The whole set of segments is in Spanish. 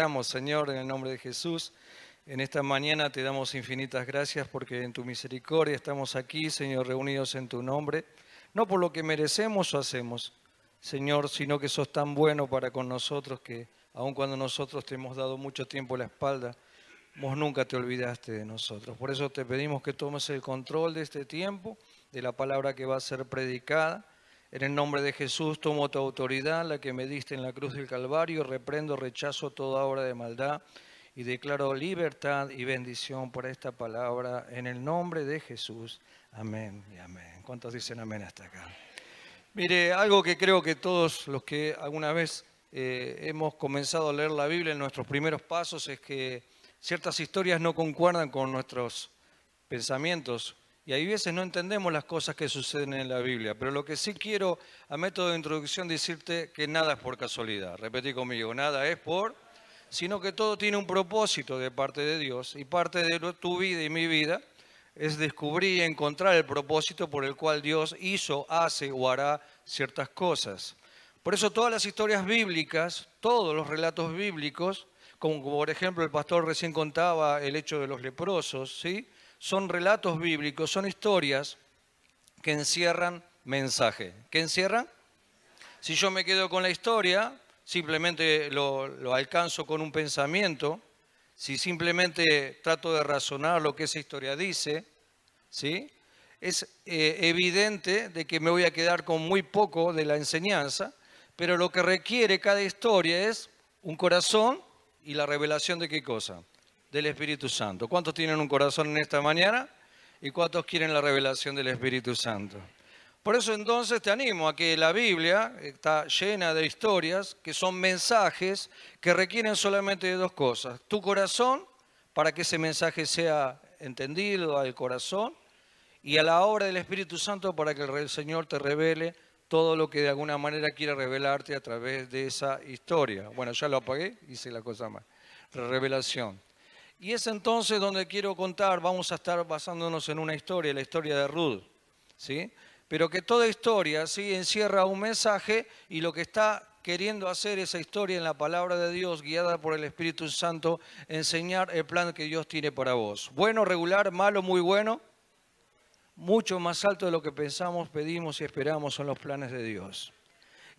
Señor, en el nombre de Jesús. En esta mañana te damos infinitas gracias porque en tu misericordia estamos aquí, Señor, reunidos en tu nombre, no por lo que merecemos o hacemos, Señor, sino que sos tan bueno para con nosotros que aun cuando nosotros te hemos dado mucho tiempo la espalda, vos nunca te olvidaste de nosotros. Por eso te pedimos que tomes el control de este tiempo, de la palabra que va a ser predicada. En el nombre de Jesús tomo tu autoridad, la que me diste en la cruz del Calvario, reprendo, rechazo toda obra de maldad y declaro libertad y bendición por esta palabra en el nombre de Jesús. Amén y amén. ¿Cuántos dicen amén hasta acá? Mire, algo que creo que todos los que alguna vez eh, hemos comenzado a leer la Biblia en nuestros primeros pasos es que ciertas historias no concuerdan con nuestros pensamientos y hay veces no entendemos las cosas que suceden en la Biblia, pero lo que sí quiero a método de introducción decirte que nada es por casualidad. Repetí conmigo, nada es por, sino que todo tiene un propósito de parte de Dios y parte de tu vida y mi vida es descubrir y encontrar el propósito por el cual Dios hizo, hace o hará ciertas cosas. Por eso todas las historias bíblicas, todos los relatos bíblicos, como por ejemplo el pastor recién contaba el hecho de los leprosos, ¿sí? Son relatos bíblicos, son historias que encierran mensaje. ¿Qué encierran? Si yo me quedo con la historia, simplemente lo, alcanzo con un pensamiento, si simplemente trato de razonar lo que esa historia dice, ¿sí? es eh, evidente de que me voy a quedar con muy poco de la enseñanza, pero lo que requiere cada historia es un corazón y la revelación de qué cosa? Del Espíritu Santo. ¿Cuántos tienen un corazón en esta mañana? ¿Y cuántos quieren la revelación del Espíritu Santo? Por eso entonces te animo a que la Biblia está llena de historias que son mensajes que requieren solamente de dos cosas. Tu corazón, para que ese mensaje sea entendido al corazón, y a la obra del Espíritu Santo para que el Señor te revele todo lo que de alguna manera quiere revelarte a través de esa historia. Bueno, ya lo apagué, hice la cosa más. Revelación. Y es entonces donde quiero contar, vamos a estar basándonos en una historia, la historia de Ruth, ¿sí? Pero que toda historia, ¿sí? Encierra un mensaje y lo que está queriendo hacer esa historia en la palabra de Dios, guiada por el Espíritu Santo, enseñar el plan que Dios tiene para vos. Bueno, regular, malo, muy bueno mucho más alto de lo que pensamos, pedimos y esperamos son los planes de Dios.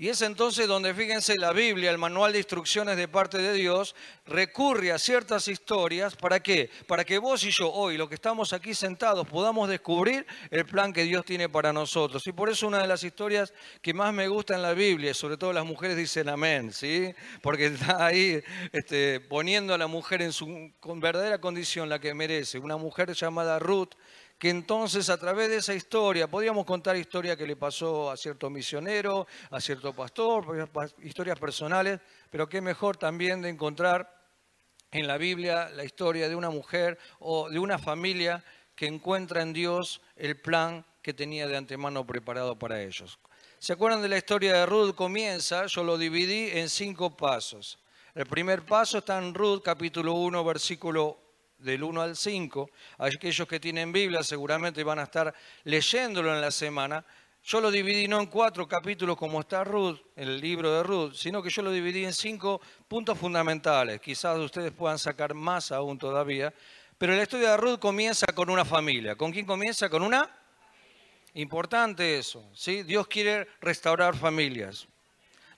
Y es entonces donde, fíjense, la Biblia, el manual de instrucciones de parte de Dios, recurre a ciertas historias. ¿Para qué? Para que vos y yo hoy, los que estamos aquí sentados, podamos descubrir el plan que Dios tiene para nosotros. Y por eso una de las historias que más me gusta en la Biblia, sobre todo las mujeres dicen amén, ¿sí? Porque está ahí este, poniendo a la mujer en su verdadera condición, la que merece. Una mujer llamada Ruth, que entonces a través de esa historia, podíamos contar historia que le pasó a cierto misionero, a cierto pastor, historias personales, pero qué mejor también de encontrar en la Biblia la historia de una mujer o de una familia que encuentra en Dios el plan que tenía de antemano preparado para ellos. ¿Se acuerdan de la historia de Ruth? Comienza, yo lo dividí en cinco pasos. El primer paso está en Ruth capítulo 1, versículo del 1 al 5. Aquellos que tienen Biblia seguramente van a estar leyéndolo en la semana. Yo lo dividí no en cuatro capítulos como está Ruth, el libro de Ruth, sino que yo lo dividí en cinco puntos fundamentales. Quizás ustedes puedan sacar más aún todavía. Pero la historia de Ruth comienza con una familia. ¿Con quién comienza? Con una. Importante eso. ¿sí? Dios quiere restaurar familias.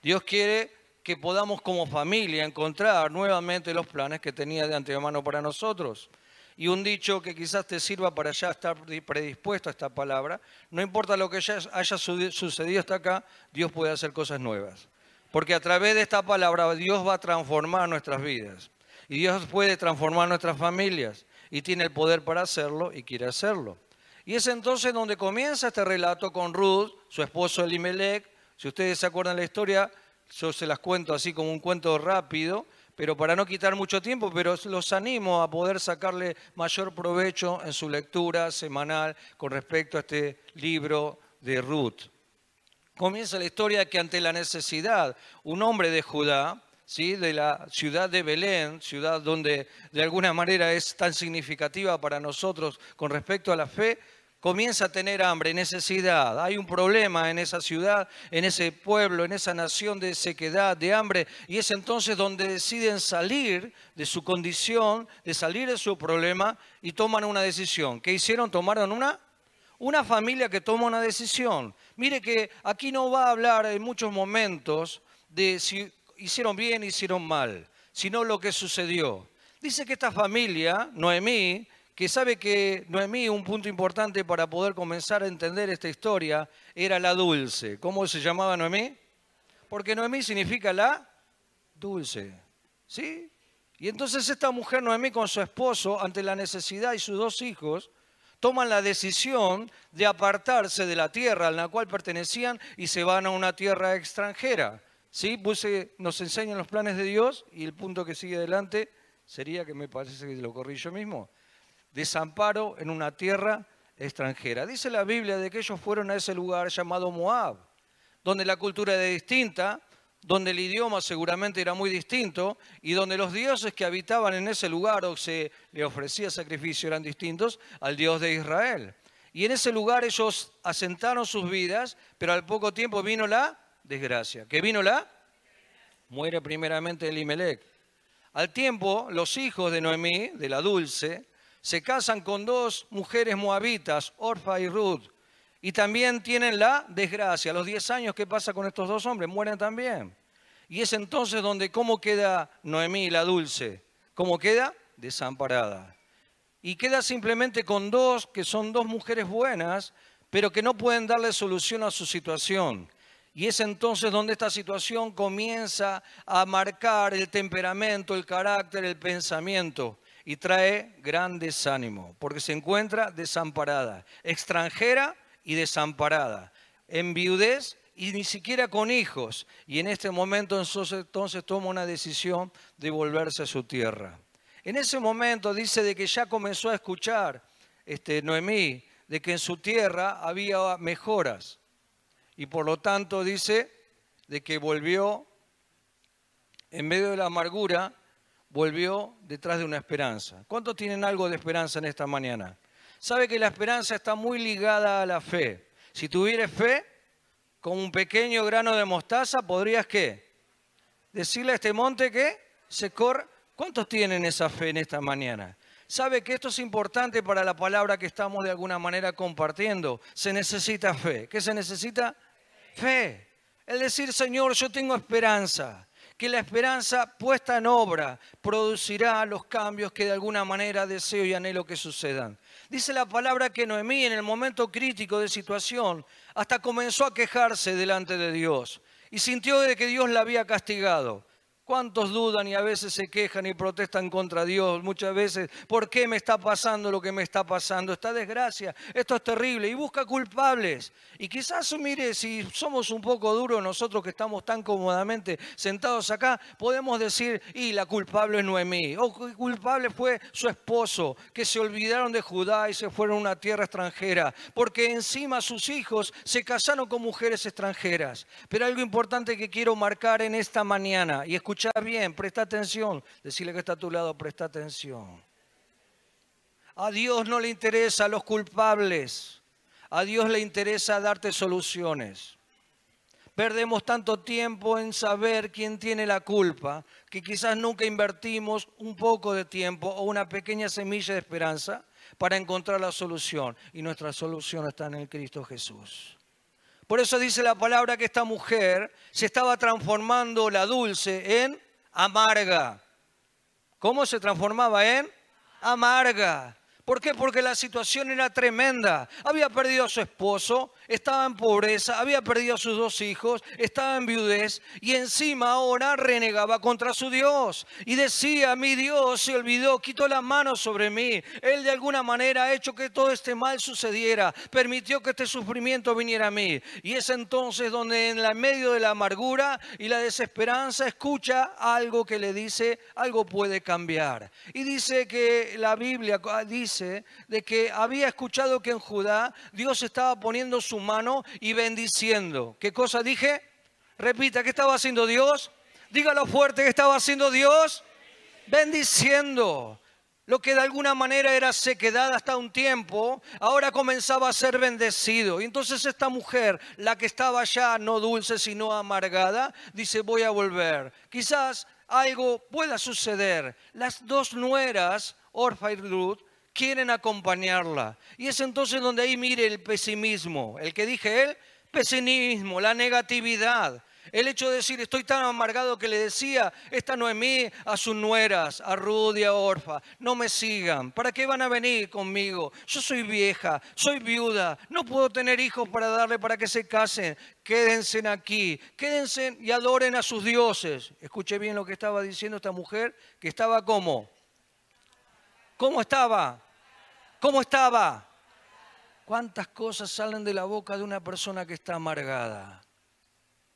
Dios quiere que podamos como familia encontrar nuevamente los planes que tenía de antemano para nosotros. Y un dicho que quizás te sirva para ya estar predispuesto a esta palabra, no importa lo que ya haya sucedido hasta acá, Dios puede hacer cosas nuevas. Porque a través de esta palabra Dios va a transformar nuestras vidas. Y Dios puede transformar nuestras familias. Y tiene el poder para hacerlo y quiere hacerlo. Y es entonces donde comienza este relato con Ruth, su esposo Elimelech. Si ustedes se acuerdan la historia, yo se las cuento así como un cuento rápido, pero para no quitar mucho tiempo, pero los animo a poder sacarle mayor provecho en su lectura semanal con respecto a este libro de Ruth. Comienza la historia que ante la necesidad, un hombre de Judá, ¿sí? de la ciudad de Belén, ciudad donde de alguna manera es tan significativa para nosotros con respecto a la fe, comienza a tener hambre, necesidad. Hay un problema en esa ciudad, en ese pueblo, en esa nación de sequedad, de hambre. Y es entonces donde deciden salir de su condición, de salir de su problema y toman una decisión. ¿Qué hicieron? Tomaron una una familia que toma una decisión. Mire que aquí no va a hablar en muchos momentos de si hicieron bien, hicieron mal, sino lo que sucedió. Dice que esta familia, Noemí, que sabe que Noemí, un punto importante para poder comenzar a entender esta historia, era la dulce. ¿Cómo se llamaba Noemí? Porque Noemí significa la dulce. ¿Sí? Y entonces esta mujer Noemí con su esposo, ante la necesidad y sus dos hijos, toman la decisión de apartarse de la tierra a la cual pertenecían y se van a una tierra extranjera. ¿Sí? nos enseñan los planes de Dios y el punto que sigue adelante sería que me parece que lo corrí yo mismo desamparo en una tierra extranjera. Dice la Biblia de que ellos fueron a ese lugar llamado Moab, donde la cultura era distinta, donde el idioma seguramente era muy distinto y donde los dioses que habitaban en ese lugar o se le ofrecía sacrificio eran distintos al Dios de Israel. Y en ese lugar ellos asentaron sus vidas, pero al poco tiempo vino la desgracia. ¿Qué vino la? Muere primeramente Elimelech. Al tiempo, los hijos de Noemí, de la dulce, se casan con dos mujeres moabitas, Orfa y Ruth, y también tienen la desgracia. A los 10 años, ¿qué pasa con estos dos hombres? Mueren también. Y es entonces donde, ¿cómo queda Noemí, la dulce? ¿Cómo queda? Desamparada. Y queda simplemente con dos, que son dos mujeres buenas, pero que no pueden darle solución a su situación. Y es entonces donde esta situación comienza a marcar el temperamento, el carácter, el pensamiento y trae gran desánimo, porque se encuentra desamparada, extranjera y desamparada, en viudez y ni siquiera con hijos. Y en este momento entonces, toma una decisión de volverse a su tierra. En ese momento dice de que ya comenzó a escuchar este, Noemí de que en su tierra había mejoras. Y por lo tanto dice de que volvió en medio de la amargura volvió detrás de una esperanza. ¿Cuántos tienen algo de esperanza en esta mañana? Sabe que la esperanza está muy ligada a la fe. Si tuvieras fe, con un pequeño grano de mostaza, podrías qué? Decirle a este monte que se corre. ¿Cuántos tienen esa fe en esta mañana? Sabe que esto es importante para la palabra que estamos de alguna manera compartiendo. Se necesita fe. ¿Qué se necesita? Fe. Es decir, Señor, yo tengo esperanza que la esperanza puesta en obra producirá los cambios que de alguna manera deseo y anhelo que sucedan. Dice la palabra que Noemí en el momento crítico de situación hasta comenzó a quejarse delante de Dios y sintió de que Dios la había castigado. ¿Cuántos dudan y a veces se quejan y protestan contra Dios? Muchas veces, ¿por qué me está pasando lo que me está pasando? Esta desgracia, esto es terrible. Y busca culpables. Y quizás, mire, si somos un poco duros nosotros que estamos tan cómodamente sentados acá, podemos decir, y la culpable es Noemí. O culpable fue su esposo, que se olvidaron de Judá y se fueron a una tierra extranjera. Porque encima sus hijos se casaron con mujeres extranjeras. Pero algo importante que quiero marcar en esta mañana y escuchar Escucha bien, presta atención. Decirle que está a tu lado, presta atención. A Dios no le interesa a los culpables. A Dios le interesa darte soluciones. Perdemos tanto tiempo en saber quién tiene la culpa que quizás nunca invertimos un poco de tiempo o una pequeña semilla de esperanza para encontrar la solución. Y nuestra solución está en el Cristo Jesús. Por eso dice la palabra que esta mujer se estaba transformando la dulce en amarga. ¿Cómo se transformaba en? Amarga. ¿Por qué? Porque la situación era tremenda. Había perdido a su esposo, estaba en pobreza, había perdido a sus dos hijos, estaba en viudez y encima ahora renegaba contra su Dios. Y decía, mi Dios se olvidó, quitó la mano sobre mí. Él de alguna manera ha hecho que todo este mal sucediera, permitió que este sufrimiento viniera a mí. Y es entonces donde en medio de la amargura y la desesperanza escucha algo que le dice, algo puede cambiar. Y dice que la Biblia dice, de que había escuchado que en Judá Dios estaba poniendo su mano y bendiciendo. ¿Qué cosa dije? Repita, ¿qué estaba haciendo Dios? Dígalo fuerte, ¿qué estaba haciendo Dios? Bendiciendo. lo que de alguna manera era sequedad hasta un tiempo, ahora comenzaba a ser bendecido. Y entonces esta mujer, la que estaba ya no dulce sino amargada, dice, voy a volver. Quizás algo pueda suceder. Las dos nueras, Orfa y Ruth, quieren acompañarla. Y es entonces donde ahí mire el pesimismo, el que dije él, pesimismo, la negatividad. El hecho de decir, estoy tan amargado que le decía, esta Noemí a sus nueras, a Ruth y a Orfa, no me sigan, ¿para qué van a venir conmigo? Yo soy vieja, soy viuda, no puedo tener hijos para darle para que se casen. Quédense aquí, quédense y adoren a sus dioses. Escuche bien lo que estaba diciendo esta mujer, que estaba como. ¿Cómo estaba? ¿Cómo estaba? ¿Cuántas cosas salen de la boca de una persona que está amargada?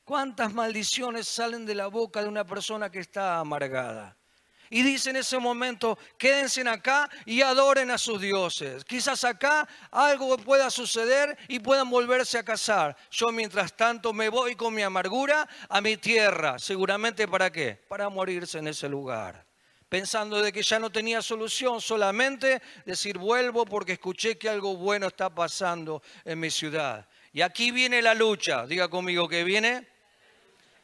¿Cuántas maldiciones salen de la boca de una persona que está amargada? Y dice en ese momento, quédense acá y adoren a sus dioses. Quizás acá algo pueda suceder y puedan volverse a casar. Yo mientras tanto me voy con mi amargura a mi tierra. Seguramente para qué? Para morirse en ese lugar. Pensando de que ya no tenía solución, solamente decir vuelvo porque escuché que algo bueno está pasando en mi ciudad. Y aquí viene la lucha. Diga conmigo que viene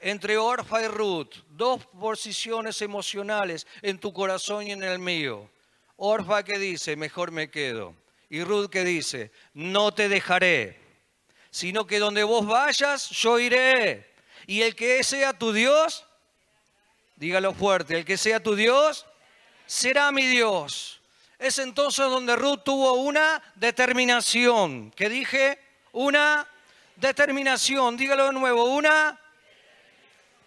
entre Orfa y Ruth, dos posiciones emocionales en tu corazón y en el mío. Orfa que dice, mejor me quedo. Y Ruth que dice, no te dejaré, sino que donde vos vayas, yo iré. Y el que sea tu Dios, dígalo fuerte, el que sea tu Dios, será mi Dios. Es entonces donde Ruth tuvo una determinación. ¿Qué dije? Una determinación. Dígalo de nuevo, una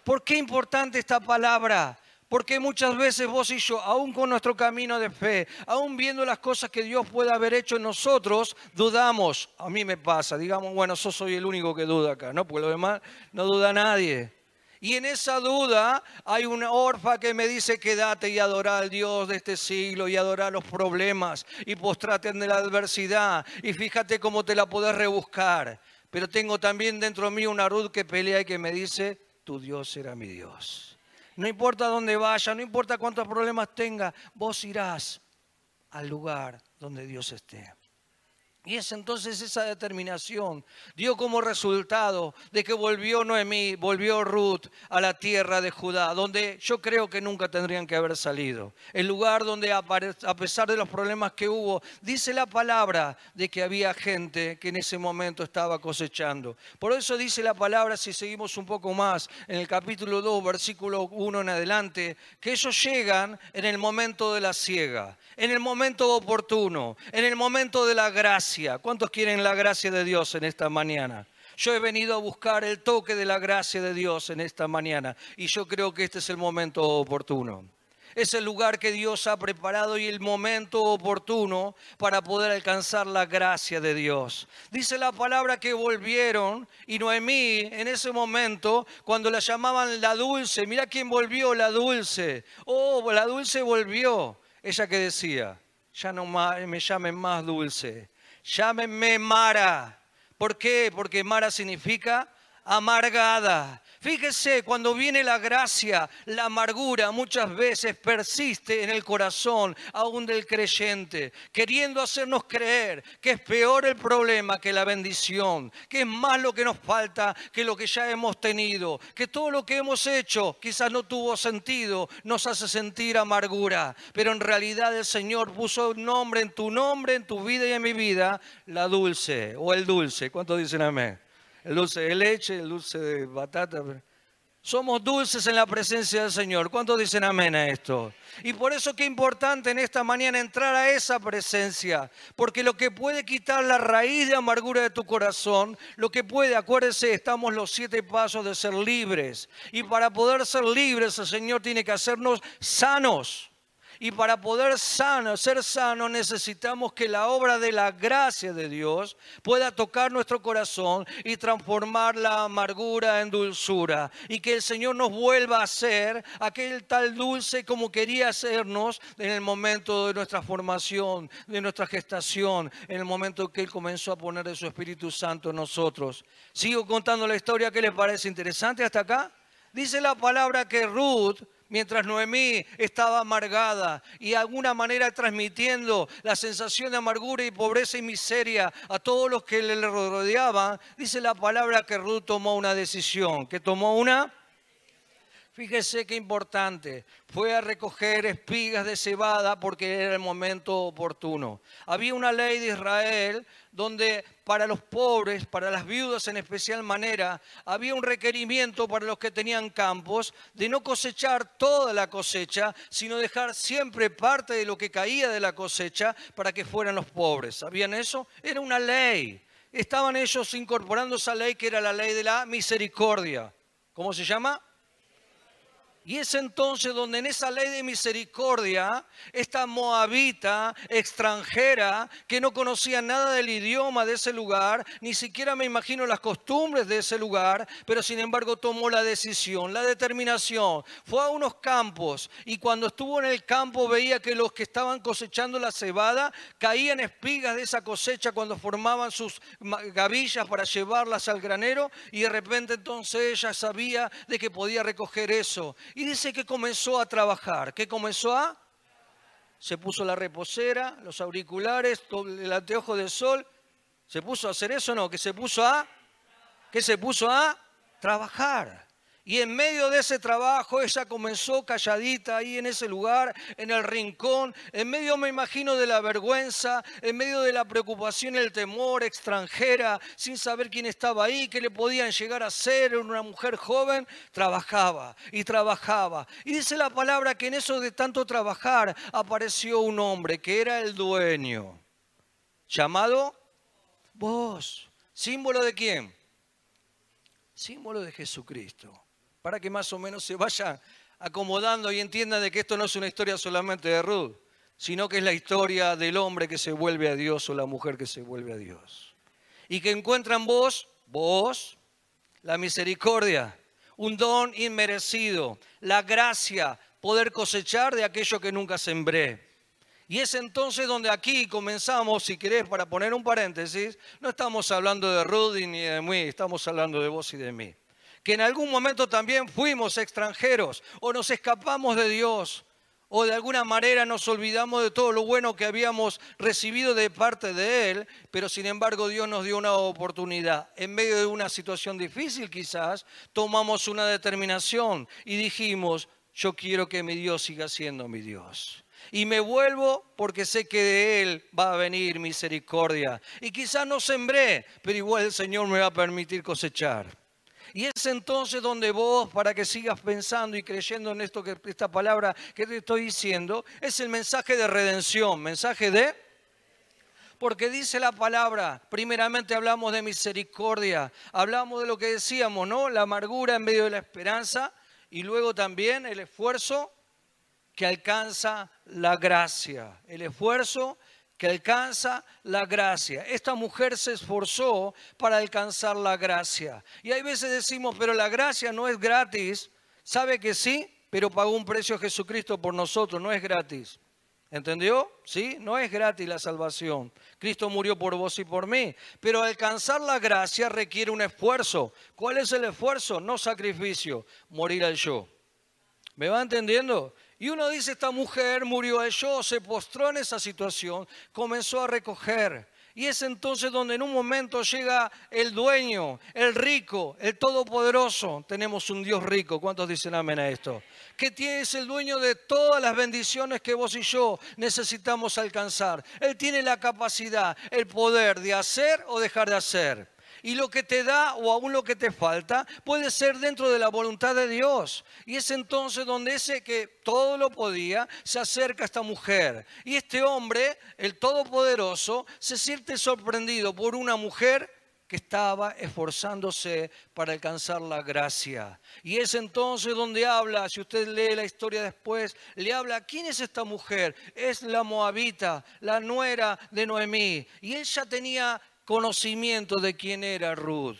¿Por qué importante esta palabra? Porque muchas veces vos y yo, aún con nuestro camino de fe, aún viendo las cosas que Dios puede haber hecho en nosotros, dudamos. A mí me pasa, digamos, bueno, yo soy el único que duda acá, ¿no? Porque lo demás no duda nadie. Y en esa duda hay una orfa que me dice, quédate y adora al Dios de este siglo y adora los problemas y postrate en la adversidad y fíjate cómo te la podés rebuscar. Pero tengo también dentro de mí una Ruth que pelea y que me dice, tu Dios será mi Dios. No importa dónde vaya, no importa cuántos problemas tenga, vos irás al lugar donde Dios esté. Y es entonces esa determinación dio como resultado de que volvió Noemí, volvió Ruth a la tierra de Judá, donde yo creo que nunca tendrían que haber salido. El lugar donde a pesar de los problemas que hubo, dice la palabra de que había gente que en ese momento estaba cosechando. Por eso dice la palabra, si seguimos un poco más, en el capítulo 2, versículo 1 en adelante, que ellos llegan en el momento de la siega, en el momento oportuno, en el momento de la gracia ¿Cuántos quieren la gracia de Dios en esta mañana? Yo he venido a buscar el toque de la gracia de Dios en esta mañana y yo creo que este es el momento oportuno. Es el lugar que Dios ha preparado y el momento oportuno para poder alcanzar la gracia de Dios. Dice la palabra que volvieron y Noemí en ese momento, cuando la llamaban la dulce, mira quién volvió, la dulce. Oh, la dulce volvió. Ella que decía, ya no me llamen más dulce, llámenme Mara. ¿Por qué? Porque Mara significa amargada. Fíjese, cuando viene la gracia, la amargura muchas veces persiste en el corazón aún del creyente, queriendo hacernos creer que es peor el problema que la bendición, que es más lo que nos falta que lo que ya hemos tenido, que todo lo que hemos hecho quizás no tuvo sentido, nos hace sentir amargura, pero en realidad el Señor puso un nombre en tu nombre, en tu vida y en mi vida, la dulce o el dulce. ¿Cuántos dicen amén? Dulce de leche, dulce de batata. Somos dulces en la presencia del Señor. ¿Cuántos dicen amén a esto? Y por eso qué importante en esta mañana entrar a esa presencia, porque lo que puede quitar la raíz de amargura de tu corazón, lo que puede, acuérdese, estamos los siete pasos de ser libres. Y para poder ser libres, el Señor tiene que hacernos sanos. Y para poder ser sano necesitamos que la obra de la gracia de Dios pueda tocar nuestro corazón y transformar la amargura en dulzura. Y que el Señor nos vuelva a ser aquel tal dulce como quería hacernos en el momento de nuestra formación, de nuestra gestación, en el momento que Él comenzó a poner de su Espíritu Santo en nosotros. Sigo contando la historia que les parece interesante hasta acá. Dice la palabra que Ruth mientras Noemí estaba amargada y de alguna manera transmitiendo la sensación de amargura y pobreza y miseria a todos los que le rodeaban, dice la palabra que Ruth tomó una decisión, que tomó una Fíjese qué importante. Fue a recoger espigas de cebada porque era el momento oportuno. Había una ley de Israel donde para los pobres, para las viudas en especial manera, había un requerimiento para los que tenían campos de no cosechar toda la cosecha, sino dejar siempre parte de lo que caía de la cosecha para que fueran los pobres. ¿Sabían eso? Era una ley. Estaban ellos incorporando esa ley que era la ley de la misericordia. ¿Cómo se llama? Y es entonces donde en esa ley de misericordia, esta moabita extranjera que no conocía nada del idioma de ese lugar, ni siquiera me imagino las costumbres de ese lugar, pero sin embargo tomó la decisión, la determinación. Fue a unos campos y cuando estuvo en el campo veía que los que estaban cosechando la cebada caían espigas de esa cosecha cuando formaban sus gavillas para llevarlas al granero y de repente entonces ella sabía de que podía recoger eso y dice que comenzó a trabajar. ¿Qué comenzó a? Se puso la reposera, los auriculares, el anteojo de sol. ¿Se puso a hacer eso o no? Que se puso a... ¿Qué se puso a? Trabajar. Y en medio de ese trabajo ella comenzó calladita ahí en ese lugar, en el rincón, en medio me imagino de la vergüenza, en medio de la preocupación el temor extranjera, sin saber quién estaba ahí, qué le podían llegar a ser, una mujer joven, trabajaba y trabajaba. Y dice la palabra que en eso de tanto trabajar apareció un hombre que era el dueño, llamado vos. ¿Símbolo de quién? Símbolo de Jesucristo para que más o menos se vaya acomodando y entienda de que esto no es una historia solamente de Ruth, sino que es la historia del hombre que se vuelve a Dios o la mujer que se vuelve a Dios. Y que encuentran vos, vos, la misericordia, un don inmerecido, la gracia, poder cosechar de aquello que nunca sembré. Y es entonces donde aquí comenzamos, si querés, para poner un paréntesis, no estamos hablando de Ruth ni de mí, estamos hablando de vos y de mí que en algún momento también fuimos extranjeros o nos escapamos de Dios o de alguna manera nos olvidamos de todo lo bueno que habíamos recibido de parte de Él, pero sin embargo Dios nos dio una oportunidad. En medio de una situación difícil quizás, tomamos una determinación y dijimos, yo quiero que mi Dios siga siendo mi Dios. Y me vuelvo porque sé que de Él va a venir misericordia. Y quizás no sembré, pero igual el Señor me va a permitir cosechar. Y es entonces donde vos, para que sigas pensando y creyendo en esto que esta palabra que te estoy diciendo, es el mensaje de redención, mensaje de porque dice la palabra, primeramente hablamos de misericordia, hablamos de lo que decíamos, ¿no? La amargura en medio de la esperanza y luego también el esfuerzo que alcanza la gracia, el esfuerzo que alcanza la gracia. Esta mujer se esforzó para alcanzar la gracia. Y hay veces decimos, pero la gracia no es gratis. ¿Sabe que sí? Pero pagó un precio Jesucristo por nosotros, no es gratis. ¿Entendió? ¿Sí? No es gratis la salvación. Cristo murió por vos y por mí. Pero alcanzar la gracia requiere un esfuerzo. ¿Cuál es el esfuerzo? No sacrificio, morir al yo. ¿Me va entendiendo? Y uno dice, esta mujer murió yo, se postró en esa situación, comenzó a recoger. Y es entonces donde en un momento llega el dueño, el rico, el todopoderoso. Tenemos un Dios rico. ¿Cuántos dicen amén a esto? Que es el dueño de todas las bendiciones que vos y yo necesitamos alcanzar. Él tiene la capacidad, el poder de hacer o dejar de hacer y lo que te da o aún lo que te falta puede ser dentro de la voluntad de Dios. Y es entonces donde ese que todo lo podía se acerca a esta mujer. Y este hombre, el Todopoderoso, se siente sorprendido por una mujer que estaba esforzándose para alcanzar la gracia. Y es entonces donde habla, si usted lee la historia después, le habla, ¿quién es esta mujer? Es la moabita, la nuera de Noemí. Y ella tenía conocimiento de quién era Ruth.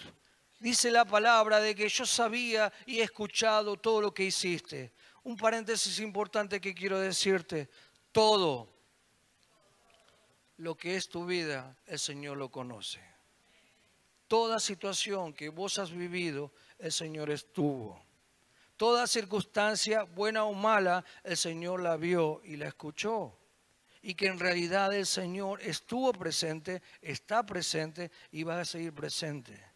Dice la palabra de que yo sabía y he escuchado todo lo que hiciste. Un paréntesis importante que quiero decirte. Todo lo que es tu vida, el Señor lo conoce. Toda situación que vos has vivido, el Señor estuvo. Toda circunstancia, buena o mala, el Señor la vio y la escuchó. Y que en realidad el Señor estuvo presente, está presente y va a seguir presente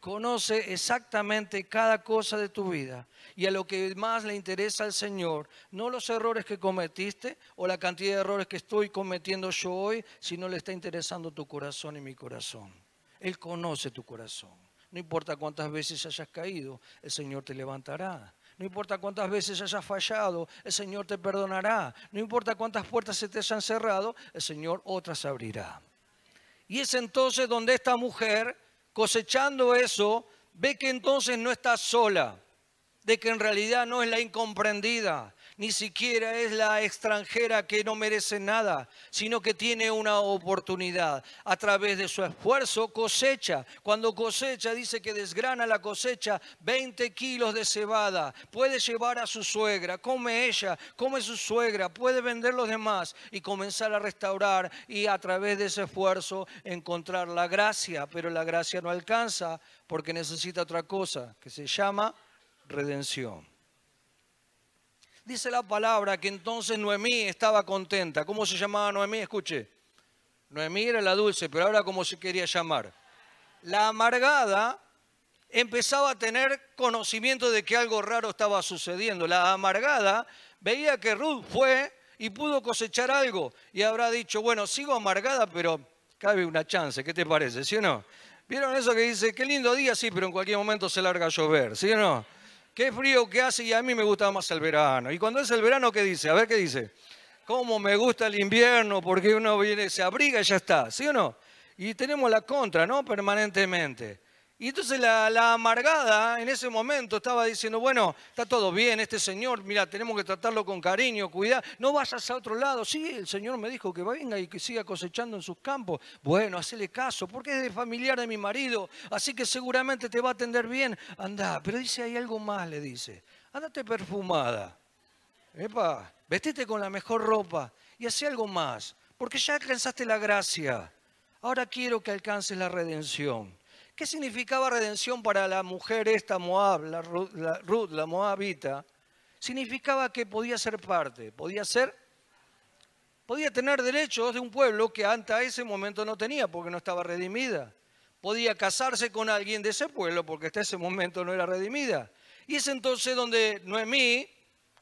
conoce exactamente cada cosa de tu vida y a lo que más le interesa al Señor, no los errores que cometiste o la cantidad de errores que estoy cometiendo yo hoy, sino le está interesando tu corazón y mi corazón. Él conoce tu corazón. No importa cuántas veces hayas caído, el Señor te levantará. No importa cuántas veces hayas fallado, el Señor te perdonará. No importa cuántas puertas se te hayan cerrado, el Señor otras abrirá. Y es entonces donde esta mujer cosechando eso, ve que entonces no está sola, de que en realidad no es la incomprendida, ni siquiera es la extranjera que no merece nada, sino que tiene una oportunidad. A través de su esfuerzo cosecha. Cuando cosecha dice que desgrana la cosecha 20 kilos de cebada. Puede llevar a su suegra, come ella, come su suegra, puede vender los demás y comenzar a restaurar y a través de ese esfuerzo encontrar la gracia. Pero la gracia no alcanza porque necesita otra cosa que se llama redención. Dice la palabra que entonces Noemí estaba contenta. ¿Cómo se llamaba Noemí? Escuche. Noemí era la dulce, pero ahora cómo se quería llamar. La amargada empezaba a tener conocimiento de que algo raro estaba sucediendo. La amargada veía que Ruth fue y pudo cosechar algo y habrá dicho, bueno, sigo amargada, pero cabe una chance, ¿qué te parece? ¿Sí o no? ¿Vieron eso que dice, qué lindo día? Sí, pero en cualquier momento se larga a llover, ¿sí o no? Qué frío que hace y a mí me gusta más el verano. Y cuando es el verano, ¿qué dice? A ver qué dice. ¿Cómo me gusta el invierno? Porque uno viene, se abriga y ya está, ¿sí o no? Y tenemos la contra, ¿no? Permanentemente. Y entonces la, amargada en ese momento estaba diciendo, bueno, está todo bien, este señor, mira, tenemos que tratarlo con cariño, cuidar, no vayas a otro lado. Sí, el señor me dijo que venga y que siga cosechando en sus campos. Bueno, hacele caso, porque es de familiar de mi marido, así que seguramente te va a atender bien. Anda, pero dice, hay algo más, le dice. Andate perfumada. Epa, vestite con la mejor ropa y hace algo más, porque ya alcanzaste la gracia. Ahora quiero que alcances la redención. ¿Qué significaba redención para la mujer esta Moab, la Ruth, la, Moabita? Significaba que podía ser parte, podía ser, podía tener derechos de un pueblo que hasta ese momento no tenía porque no estaba redimida. Podía casarse con alguien de ese pueblo porque hasta ese momento no era redimida. Y es entonces donde Noemí,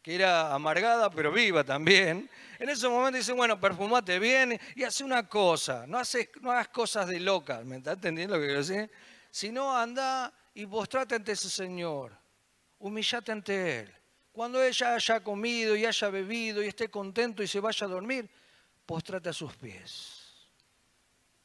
que era amargada pero viva también, en ese momento dice, bueno, perfumate bien y hace una cosa, no, haces, no hagas cosas de loca, ¿me está entendiendo lo que quiero decir? sino anda y postrate ante ese Señor, humillate ante Él. Cuando ella haya comido y haya bebido y esté contento y se vaya a dormir, postrate a sus pies.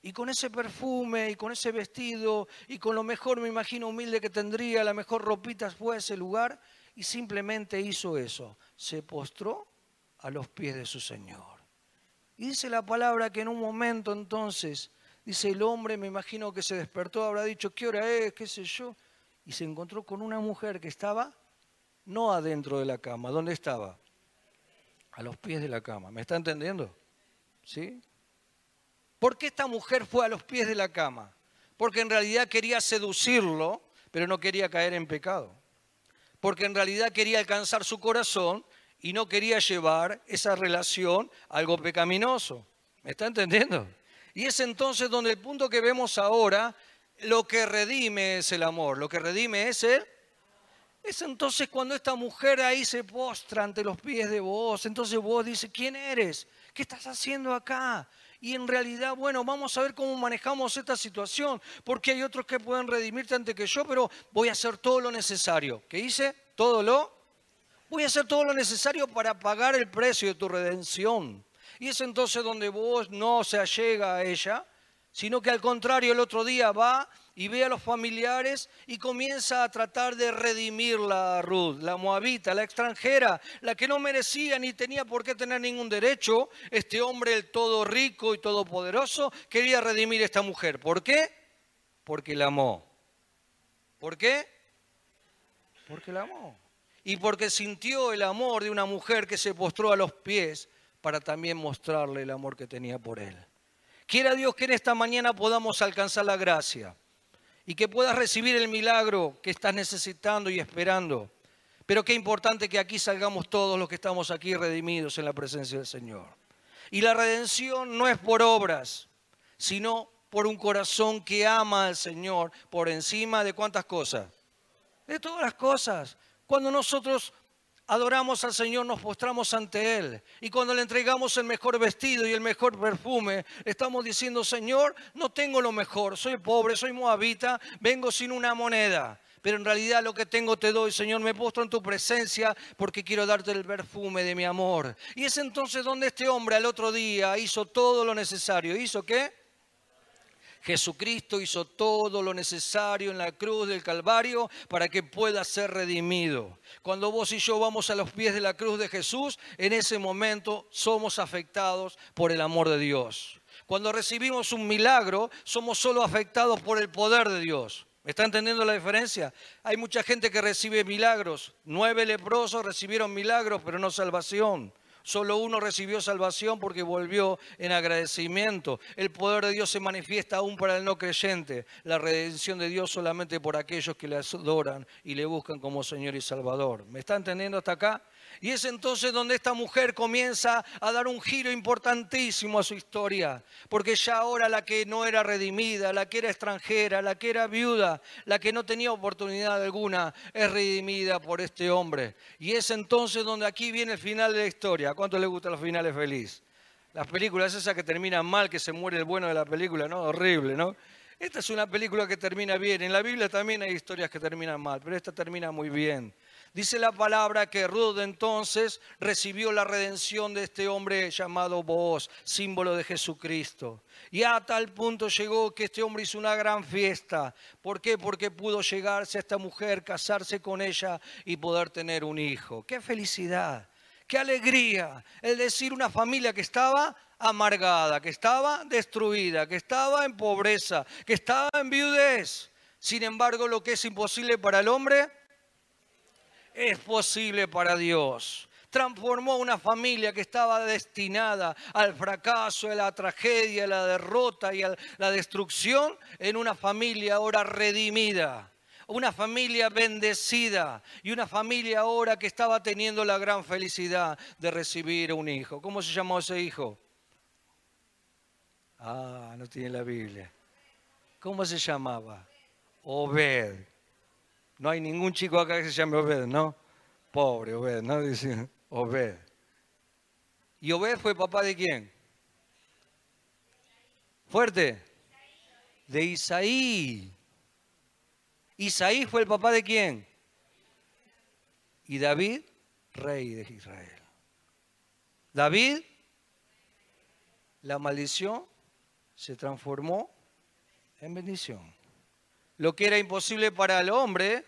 Y con ese perfume y con ese vestido y con lo mejor, me imagino, humilde que tendría, la mejor ropita fue a ese lugar y simplemente hizo eso. Se postró a los pies de su Señor. Y dice la palabra que en un momento entonces Dice, el hombre me imagino que se despertó, habrá dicho, ¿qué hora es? ¿Qué sé yo? Y se encontró con una mujer que estaba no adentro de la cama. ¿Dónde estaba? A los pies de la cama. ¿Me está entendiendo? ¿Sí? ¿Por qué esta mujer fue a los pies de la cama? Porque en realidad quería seducirlo, pero no quería caer en pecado. Porque en realidad quería alcanzar su corazón y no quería llevar esa relación a algo pecaminoso. ¿Me está entendiendo? Y es entonces donde el punto que vemos ahora, lo que redime es el amor, lo que redime es el... Es entonces cuando esta mujer ahí se postra ante los pies de vos, entonces vos dices, ¿quién eres? ¿Qué estás haciendo acá? Y en realidad, bueno, vamos a ver cómo manejamos esta situación, porque hay otros que pueden redimirte antes que yo, pero voy a hacer todo lo necesario. ¿Qué hice? Todo lo... Voy a hacer todo lo necesario para pagar el precio de tu redención. Y es entonces donde vos no se allega a ella, sino que al contrario el otro día va y ve a los familiares y comienza a tratar de redimirla a Ruth, la moabita, la extranjera, la que no merecía ni tenía por qué tener ningún derecho. Este hombre, el todo rico y todopoderoso, quería redimir a esta mujer. ¿Por qué? Porque la amó. ¿Por qué? Porque la amó. Y porque sintió el amor de una mujer que se postró a los pies para también mostrarle el amor que tenía por él. Quiera Dios que en esta mañana podamos alcanzar la gracia y que puedas recibir el milagro que estás necesitando y esperando. Pero qué importante que aquí salgamos todos los que estamos aquí redimidos en la presencia del Señor. Y la redención no es por obras, sino por un corazón que ama al Señor por encima de cuántas cosas. De todas las cosas. Cuando nosotros adoramos al Señor, nos postramos ante Él. Y cuando le entregamos el mejor vestido y el mejor perfume, estamos diciendo, Señor, no tengo lo mejor, soy pobre, soy moabita, vengo sin una moneda pero en realidad lo que tengo te doy, Señor, me postro en tu presencia porque quiero darte el perfume de mi amor. Y es entonces donde este hombre al otro día hizo todo lo necesario. ¿Hizo qué? Jesucristo hizo todo lo necesario en la cruz del Calvario para que pueda ser redimido. Cuando vos y yo vamos a los pies de la cruz de Jesús, en ese momento somos afectados por el amor de Dios. Cuando recibimos un milagro, somos solo afectados por el poder de Dios. ¿Me está entendiendo la diferencia? Hay mucha gente que recibe milagros. Nueve leprosos recibieron milagros, pero no salvación. Solo uno recibió salvación porque volvió en agradecimiento. El poder de Dios se manifiesta aún para el no creyente. La redención de Dios solamente por aquellos que le adoran y le buscan como Señor y Salvador. ¿Me está entendiendo hasta acá? Y es entonces donde esta mujer comienza a dar un giro importantísimo a su historia, porque ya ahora la que no era redimida, la que era extranjera, la que era viuda, la que no tenía oportunidad alguna, es redimida por este hombre. Y es entonces donde aquí viene el final de la historia. ¿A cuánto le gustan los finales felices? Las películas esas que terminan mal, que se muere el bueno de la película, ¿no? Horrible, ¿no? Esta es una película que termina bien. En la Biblia también hay historias que terminan mal, pero esta termina muy bien. Dice la palabra que Ruth entonces recibió la redención de este hombre llamado Boaz, símbolo de Jesucristo. Y a tal punto llegó que este hombre hizo una gran fiesta. ¿Por qué? Porque pudo llegarse a esta mujer, casarse con ella y poder tener un hijo. ¡Qué felicidad! ¡Qué alegría! El decir una familia que estaba amargada, que estaba destruida, que estaba en pobreza, que estaba en viudez. Sin embargo, lo que es imposible para el hombre, es posible para Dios. Transformó una familia que estaba destinada al fracaso, a la tragedia, a la derrota y a la destrucción en una familia ahora redimida una familia bendecida y una familia ahora que estaba teniendo la gran felicidad de recibir un hijo. ¿Cómo se llamó ese hijo? Ah, no tiene la Biblia. ¿Cómo se llamaba? Obed. No hay ningún chico acá que se llame Obed, ¿no? Pobre Obed, ¿no? Dice Obed. ¿Y Obed fue papá de quién? Fuerte. De Isaí. Isaí fue el papá de quién? Y David, rey de Israel. David, la maldición se transformó en bendición. Lo que era imposible para el hombre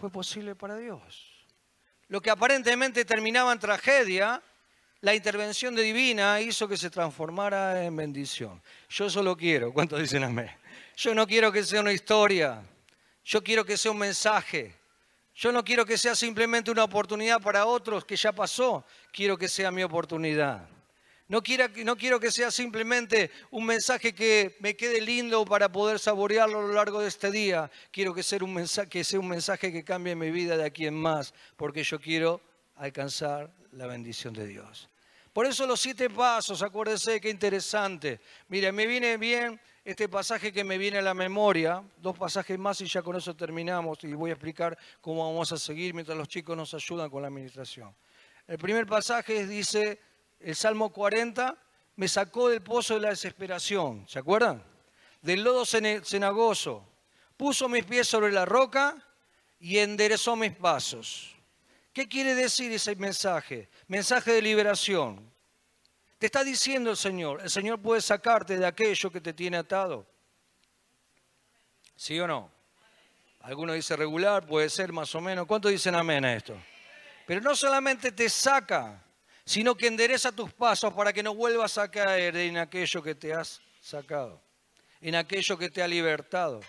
fue posible para Dios. Lo que aparentemente terminaba en tragedia, la intervención de divina hizo que se transformara en bendición. Yo solo quiero, ¿cuántos dicen amén? Yo no quiero que sea una historia, yo quiero que sea un mensaje. Yo no quiero que sea simplemente una oportunidad para otros que ya pasó, quiero que sea mi oportunidad. No quiero, que sea simplemente un mensaje que me quede lindo para poder saborearlo a lo largo de este día. Quiero que sea un mensaje que, sea un mensaje que cambie mi vida de aquí en más, porque yo quiero alcanzar la bendición de Dios. Por eso los siete pasos, acuérdense qué interesante. Mire, me viene bien este pasaje que me viene a la memoria, dos pasajes más y ya con eso terminamos y voy a explicar cómo vamos a seguir mientras los chicos nos ayudan con la administración. El primer pasaje dice, el Salmo 40, me sacó del pozo de la desesperación, ¿se acuerdan? Del lodo cenagoso, puso mis pies sobre la roca y enderezó mis pasos. ¿Qué quiere decir ese mensaje? Mensaje de liberación. Te está diciendo el Señor, el Señor puede sacarte de aquello que te tiene atado. ¿Sí o no? Alguno dice regular, puede ser más o menos. ¿Cuántos dicen amén a esto? Pero no solamente te saca, sino que endereza tus pasos para que no vuelvas a caer en aquello que te has sacado, en aquello que te ha libertado.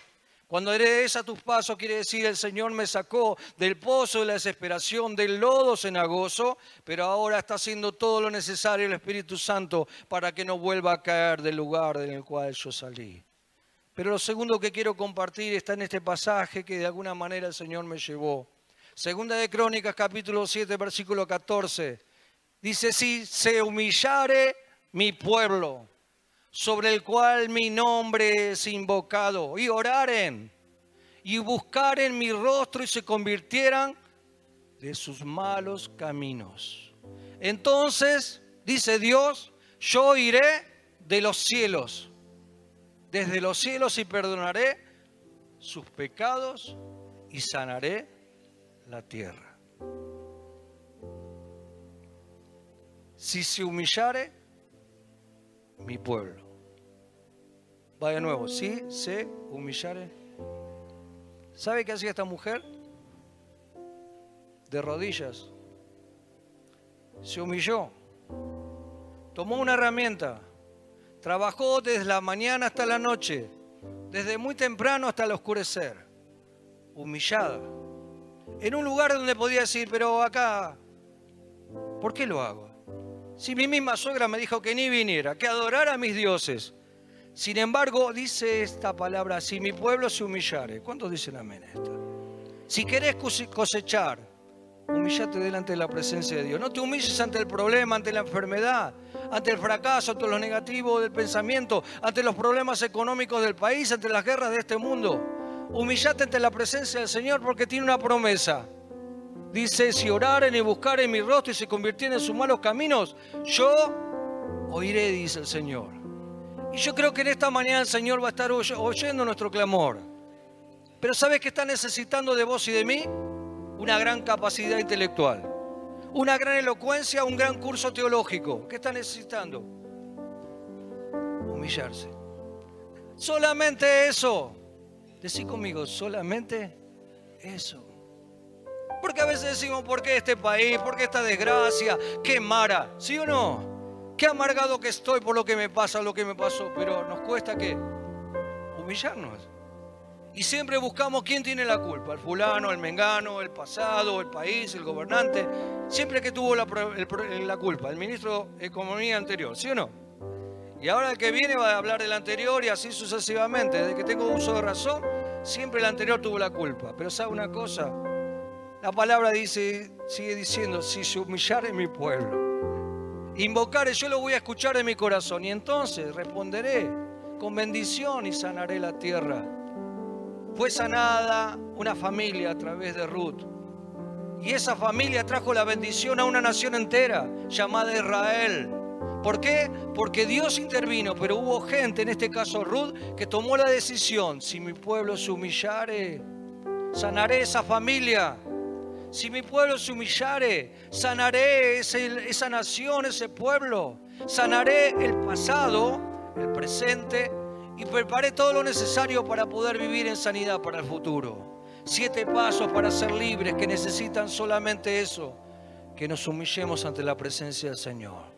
Cuando endereza tus pasos, quiere decir el Señor me sacó del pozo de la desesperación, del lodo cenagoso, pero ahora está haciendo todo lo necesario el Espíritu Santo para que no vuelva a caer del lugar en el cual yo salí. Pero lo segundo que quiero compartir está en este pasaje que de alguna manera el Señor me llevó. Segunda de Crónicas, capítulo 7, versículo 14. Dice, si se humillare mi pueblo, sobre el cual mi nombre es invocado, y oraren, y buscaren mi rostro y se convirtieran de sus malos caminos. Entonces, dice Dios, yo iré de los cielos, desde los cielos y perdonaré sus pecados y sanaré la tierra. Si se humillare mi pueblo. Va de nuevo, si se humillare. ¿Sabe qué hacía esta mujer? De rodillas. Se humilló. Tomó una herramienta Trabajó desde la mañana hasta la noche, desde muy temprano hasta el oscurecer, humillada. En un lugar donde podía decir, pero acá, ¿por qué lo hago? Si mi misma suegra me dijo que ni viniera, que adorara a mis dioses. Sin embargo, dice esta palabra, si mi pueblo se humillare. ¿Cuántos dicen amén esta? Si querés cosechar, humillate delante de la presencia de Dios. No te humilles ante el problema, ante la enfermedad ante el fracaso, ante lo negativo del pensamiento, ante los problemas económicos del país, ante las guerras de este mundo. Humillate ante la presencia del Señor porque tiene una promesa. Dice, si oraren y buscaren mi rostro y se convirtieren en sus malos caminos, yo oiré, dice el Señor. Y yo creo que en esta mañana el Señor va a estar oyendo nuestro clamor. Pero ¿sabes qué está necesitando de vos y de mí? Una gran capacidad intelectual una gran elocuencia, un gran curso teológico. ¿Qué está necesitando? Humillarse. Solamente eso. Decí conmigo, solamente eso. Porque a veces decimos, ¿por qué este país? ¿Por qué esta desgracia? ¿Qué mara? ¿Sí o no? Qué amargado que estoy por lo que me pasa, lo que me pasó. Pero nos cuesta que humillarnos. Y siempre buscamos quién tiene la culpa, el fulano, el mengano, el pasado, el país, el gobernante. Siempre que tuvo la, culpa, el ministro de Economía anterior, ¿sí o no? Y ahora el que viene va a hablar del anterior y así sucesivamente. Desde que tengo uso de razón, siempre el anterior tuvo la culpa. Pero ¿sabe una cosa? La palabra dice, sigue diciendo, si se humillare mi pueblo, invocare, yo lo voy a escuchar en mi corazón y entonces responderé con bendición y sanaré la tierra fue sanada una familia a través de Ruth. Y esa familia trajo la bendición a una nación entera llamada Israel. ¿Por qué? Porque Dios intervino, pero hubo gente, en este caso Ruth, que tomó la decisión, si mi pueblo se humillare, sanaré esa familia. Si mi pueblo se humillare, sanaré esa nación, ese pueblo. Sanaré el pasado, el presente y preparé todo lo necesario para poder vivir en sanidad para el futuro. Siete pasos para ser libres que necesitan solamente eso, que nos humillemos ante la presencia del Señor.